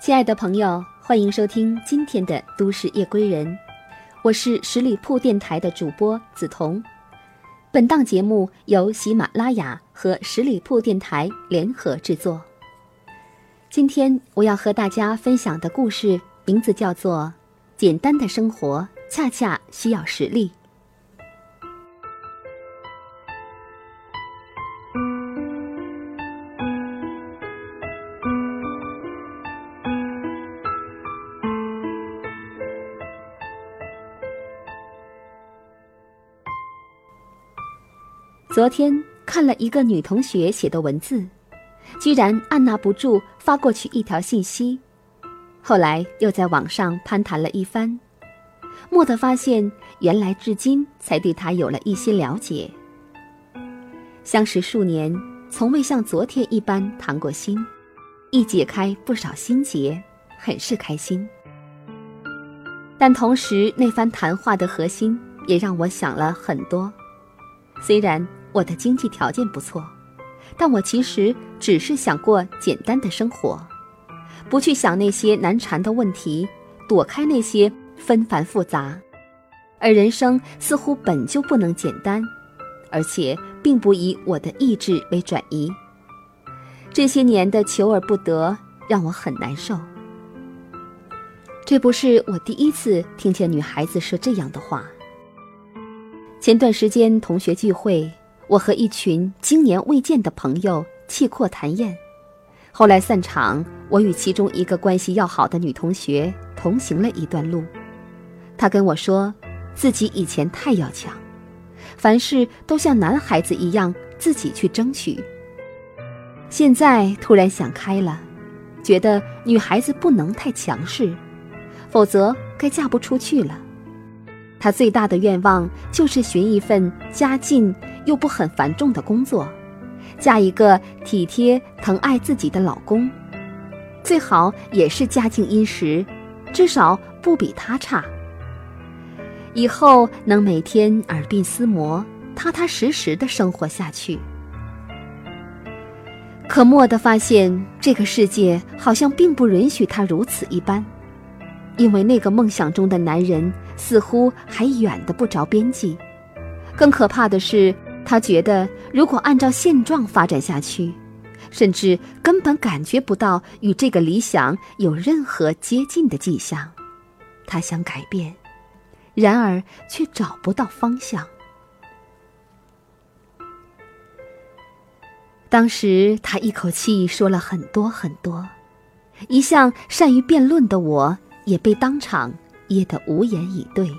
亲爱的朋友，欢迎收听今天的《都市夜归人》，我是十里铺电台的主播梓潼。本档节目由喜马拉雅和十里铺电台联合制作。今天我要和大家分享的故事名字叫做《简单的生活恰恰需要实力》。昨天看了一个女同学写的文字，居然按捺不住发过去一条信息。后来又在网上攀谈了一番，蓦地发现，原来至今才对她有了一些了解。相识数年，从未像昨天一般谈过心，一解开不少心结，很是开心。但同时，那番谈话的核心也让我想了很多。虽然我的经济条件不错，但我其实只是想过简单的生活，不去想那些难缠的问题，躲开那些纷繁复杂。而人生似乎本就不能简单，而且并不以我的意志为转移。这些年的求而不得，让我很难受。这不是我第一次听见女孩子说这样的话。前段时间同学聚会。我和一群经年未见的朋友气阔谈宴，后来散场，我与其中一个关系要好的女同学同行了一段路。她跟我说，自己以前太要强，凡事都像男孩子一样自己去争取。现在突然想开了，觉得女孩子不能太强势，否则该嫁不出去了。她最大的愿望就是寻一份家境。又不很繁重的工作，嫁一个体贴疼爱自己的老公，最好也是家境殷实，至少不比他差。以后能每天耳鬓厮磨，踏踏实实的生活下去。可蓦地发现，这个世界好像并不允许他如此一般，因为那个梦想中的男人似乎还远的不着边际。更可怕的是。他觉得，如果按照现状发展下去，甚至根本感觉不到与这个理想有任何接近的迹象。他想改变，然而却找不到方向。当时他一口气说了很多很多，一向善于辩论的我也被当场噎得无言以对。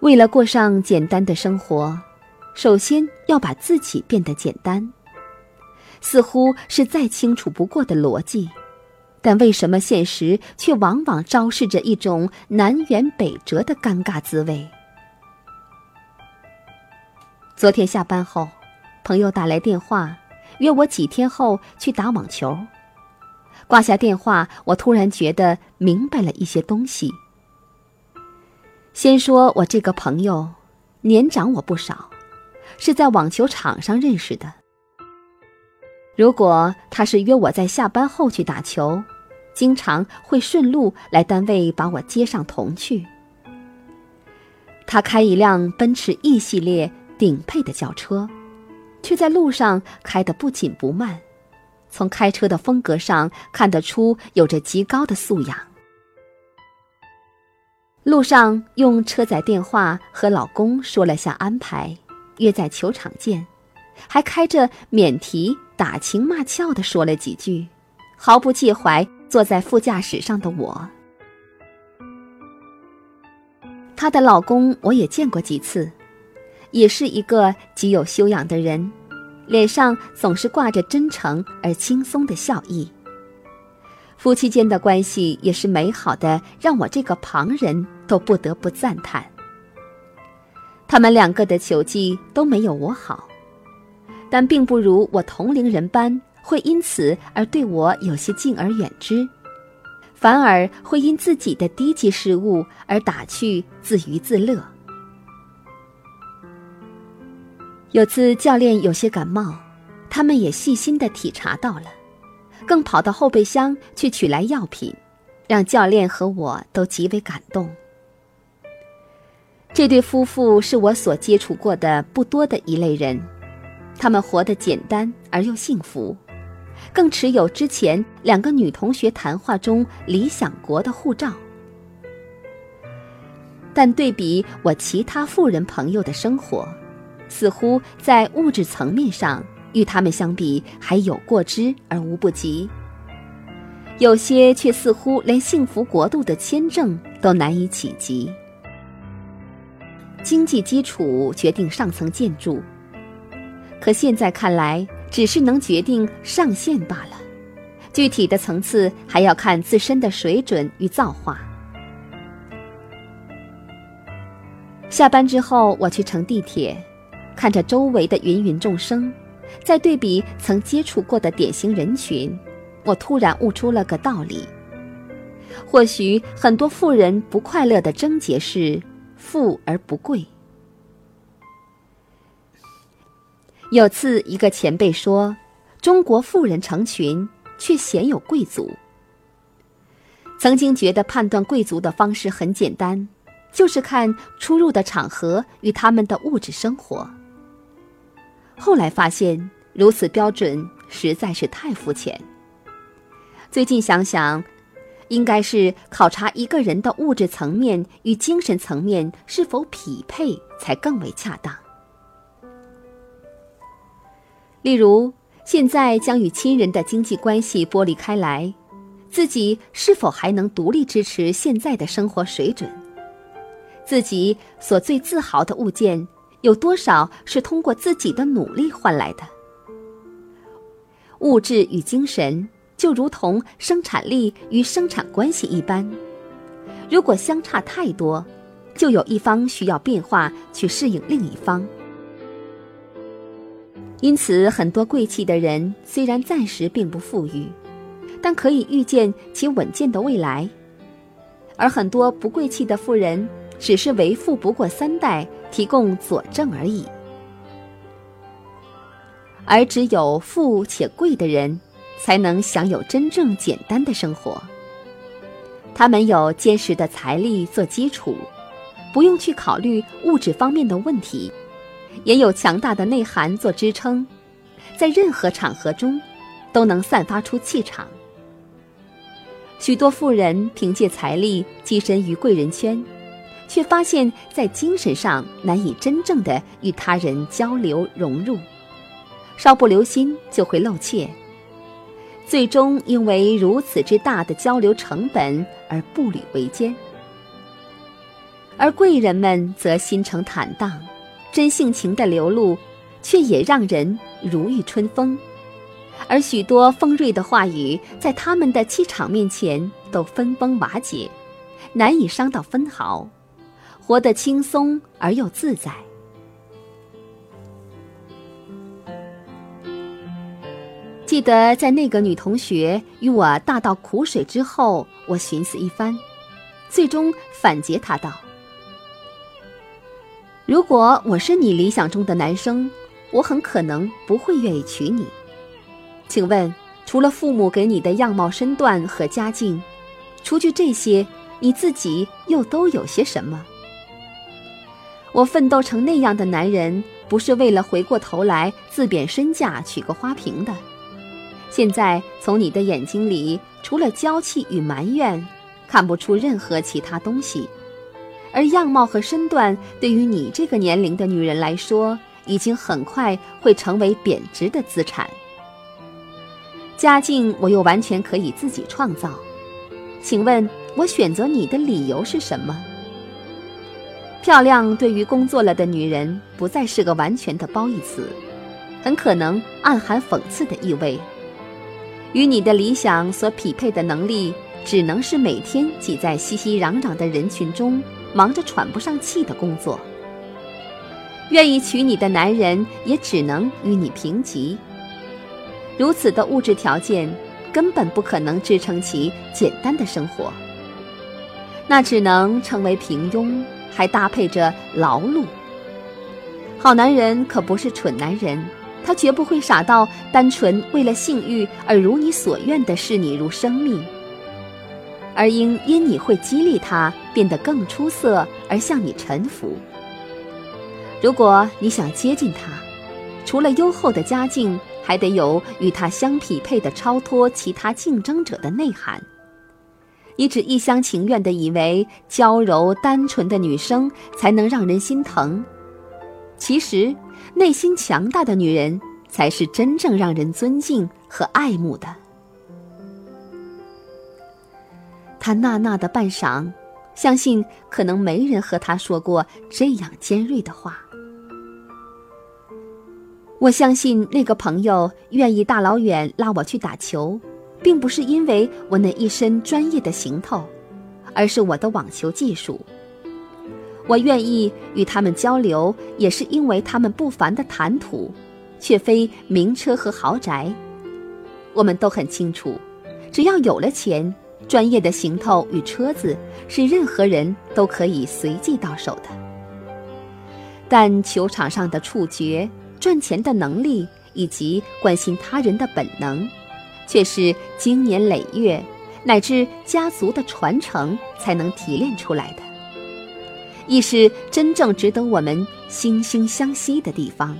为了过上简单的生活，首先要把自己变得简单，似乎是再清楚不过的逻辑，但为什么现实却往往昭示着一种南辕北辙的尴尬滋味？昨天下班后，朋友打来电话，约我几天后去打网球。挂下电话，我突然觉得明白了一些东西。先说我这个朋友，年长我不少，是在网球场上认识的。如果他是约我在下班后去打球，经常会顺路来单位把我接上同去。他开一辆奔驰 E 系列顶配的轿车，却在路上开得不紧不慢，从开车的风格上看得出有着极高的素养。路上用车载电话和老公说了下安排，约在球场见，还开着免提打情骂俏的说了几句，毫不介怀坐在副驾驶上的我。她的老公我也见过几次，也是一个极有修养的人，脸上总是挂着真诚而轻松的笑意。夫妻间的关系也是美好的，让我这个旁人都不得不赞叹。他们两个的球技都没有我好，但并不如我同龄人般会因此而对我有些敬而远之，反而会因自己的低级失误而打趣自娱自乐。有次教练有些感冒，他们也细心的体察到了。更跑到后备箱去取来药品，让教练和我都极为感动。这对夫妇是我所接触过的不多的一类人，他们活得简单而又幸福，更持有之前两个女同学谈话中理想国的护照。但对比我其他富人朋友的生活，似乎在物质层面上与他们相比还有过之而无不及。有些却似乎连幸福国度的签证都难以企及。经济基础决定上层建筑，可现在看来只是能决定上限罢了，具体的层次还要看自身的水准与造化。下班之后，我去乘地铁，看着周围的芸芸众生，再对比曾接触过的典型人群，我突然悟出了个道理：或许很多富人不快乐的症结是。富而不贵。有次，一个前辈说：“中国富人成群，却鲜有贵族。”曾经觉得判断贵族的方式很简单，就是看出入的场合与他们的物质生活。后来发现，如此标准实在是太肤浅。最近想想。应该是考察一个人的物质层面与精神层面是否匹配，才更为恰当。例如，现在将与亲人的经济关系剥离开来，自己是否还能独立支持现在的生活水准？自己所最自豪的物件，有多少是通过自己的努力换来的？物质与精神。就如同生产力与生产关系一般，如果相差太多，就有一方需要变化去适应另一方。因此，很多贵气的人虽然暂时并不富裕，但可以预见其稳健的未来；而很多不贵气的富人，只是为富不过三代提供佐证而已。而只有富且贵的人。才能享有真正简单的生活。他们有坚实的财力做基础，不用去考虑物质方面的问题，也有强大的内涵做支撑，在任何场合中都能散发出气场。许多富人凭借财力跻身于贵人圈，却发现，在精神上难以真正的与他人交流融入，稍不留心就会露怯。最终因为如此之大的交流成本而步履维艰，而贵人们则心诚坦荡，真性情的流露，却也让人如遇春风。而许多锋锐的话语，在他们的气场面前都分崩瓦解，难以伤到分毫，活得轻松而又自在。记得在那个女同学与我大倒苦水之后，我寻思一番，最终反诘她道：“如果我是你理想中的男生，我很可能不会愿意娶你。请问，除了父母给你的样貌身段和家境，除去这些，你自己又都有些什么？我奋斗成那样的男人，不是为了回过头来自贬身价娶个花瓶的。”现在从你的眼睛里，除了娇气与埋怨，看不出任何其他东西。而样貌和身段，对于你这个年龄的女人来说，已经很快会成为贬值的资产。家境我又完全可以自己创造，请问我选择你的理由是什么？漂亮对于工作了的女人，不再是个完全的褒义词，很可能暗含讽刺的意味。与你的理想所匹配的能力，只能是每天挤在熙熙攘攘的人群中，忙着喘不上气的工作。愿意娶你的男人，也只能与你平级。如此的物质条件，根本不可能支撑起简单的生活。那只能成为平庸，还搭配着劳碌。好男人可不是蠢男人，他绝不会傻到单纯为了性欲而如你所愿的视你如生命，而应因你会激励他变得更出色而向你臣服。如果你想接近他，除了优厚的家境，还得有与他相匹配的超脱其他竞争者的内涵。你只一厢情愿地以为娇柔单纯的女生才能让人心疼，其实。内心强大的女人，才是真正让人尊敬和爱慕的。他娜娜的半晌，相信可能没人和他说过这样尖锐的话。我相信那个朋友愿意大老远拉我去打球，并不是因为我那一身专业的行头，而是我的网球技术。我愿意与他们交流，也是因为他们不凡的谈吐，却非名车和豪宅。我们都很清楚，只要有了钱，专业的行头与车子是任何人都可以随即到手的。但球场上的触觉、赚钱的能力以及关心他人的本能，却是经年累月乃至家族的传承才能提炼出来的。亦是真正值得我们惺惺相惜的地方。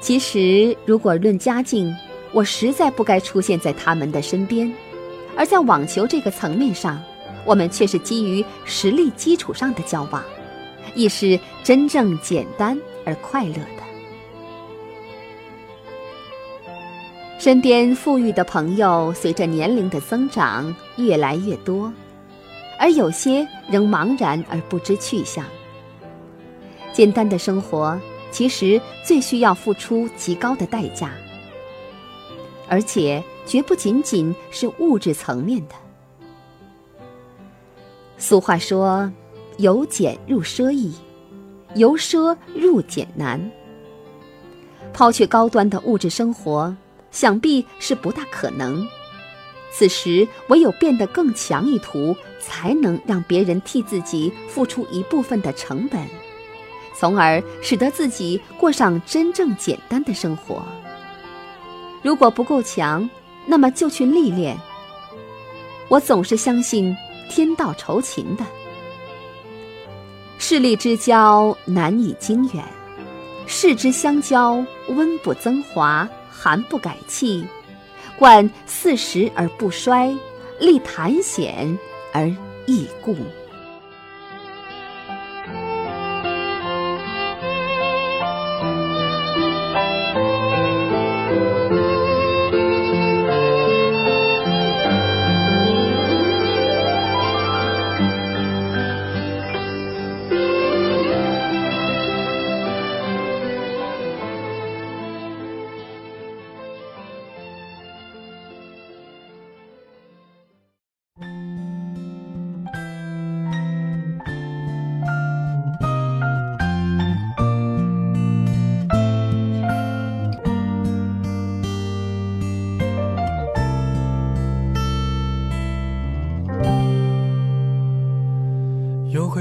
其实，如果论家境，我实在不该出现在他们的身边；而在网球这个层面上，我们却是基于实力基础上的交往，亦是真正简单而快乐的。身边富裕的朋友，随着年龄的增长，越来越多。而有些仍茫然而不知去向。简单的生活其实最需要付出极高的代价，而且绝不仅仅是物质层面的。俗话说：“由俭入奢易，由奢入俭难。”抛却高端的物质生活，想必是不大可能。此时，唯有变得更强一途，才能让别人替自己付出一部分的成本，从而使得自己过上真正简单的生活。如果不够强，那么就去历练。我总是相信天道酬勤的，势利之交难以经远，世之相交，温不增华，寒不改气。贯四时而不衰，立痰险而易固。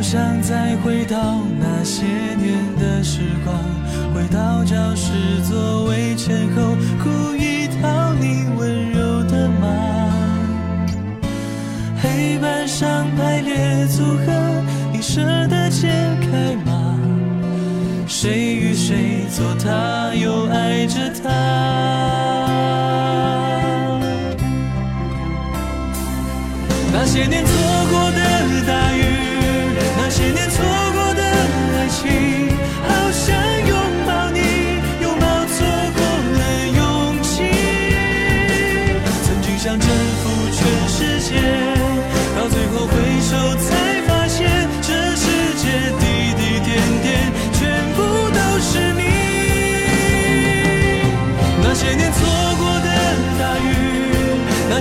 好想再回到那些年的时光，回到教室座位前后，故意讨你温柔的骂。黑板上排列组合，你舍得解开吗？谁与谁做他，又爱着他？那些年错过的大雨。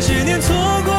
那些年错过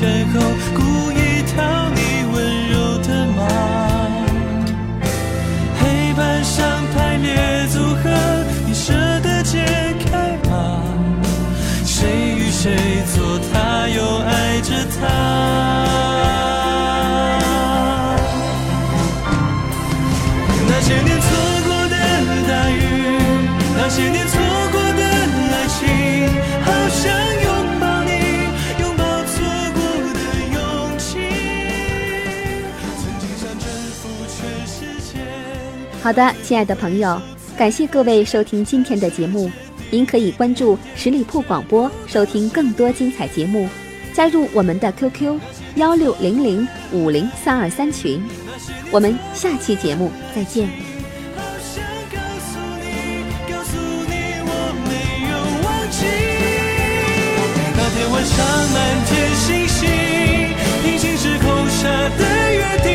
身后，故意讨你温柔的骂。黑板上排列组合，你舍得解开吗？谁与谁做他，又爱着他？好的，亲爱的朋友，感谢各位收听今天的节目。您可以关注十里铺广播，收听更多精彩节目，加入我们的 QQ 幺六零零五零三二三群。我们下期节目再见。好想告诉你，告诉你我没有忘记。那天晚上满天星星，平行时空下的约定，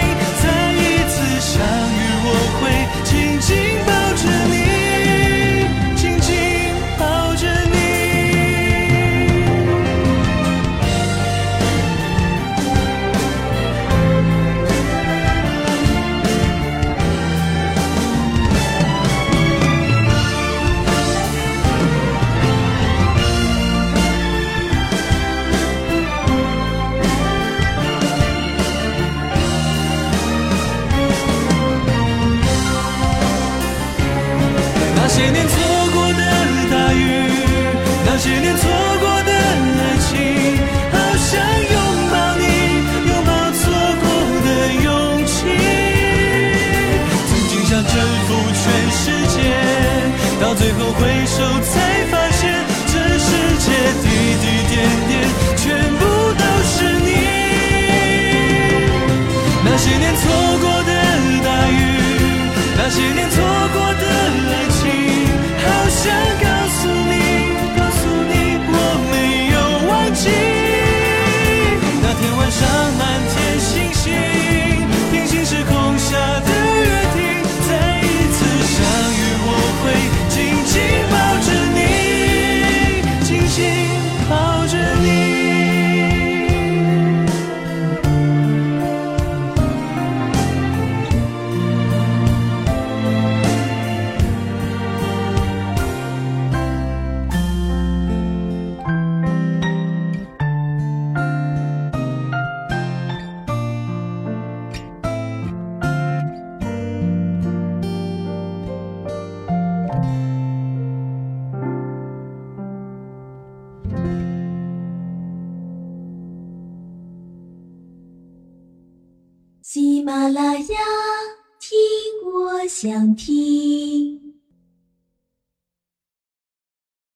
啦啦呀，听我想听。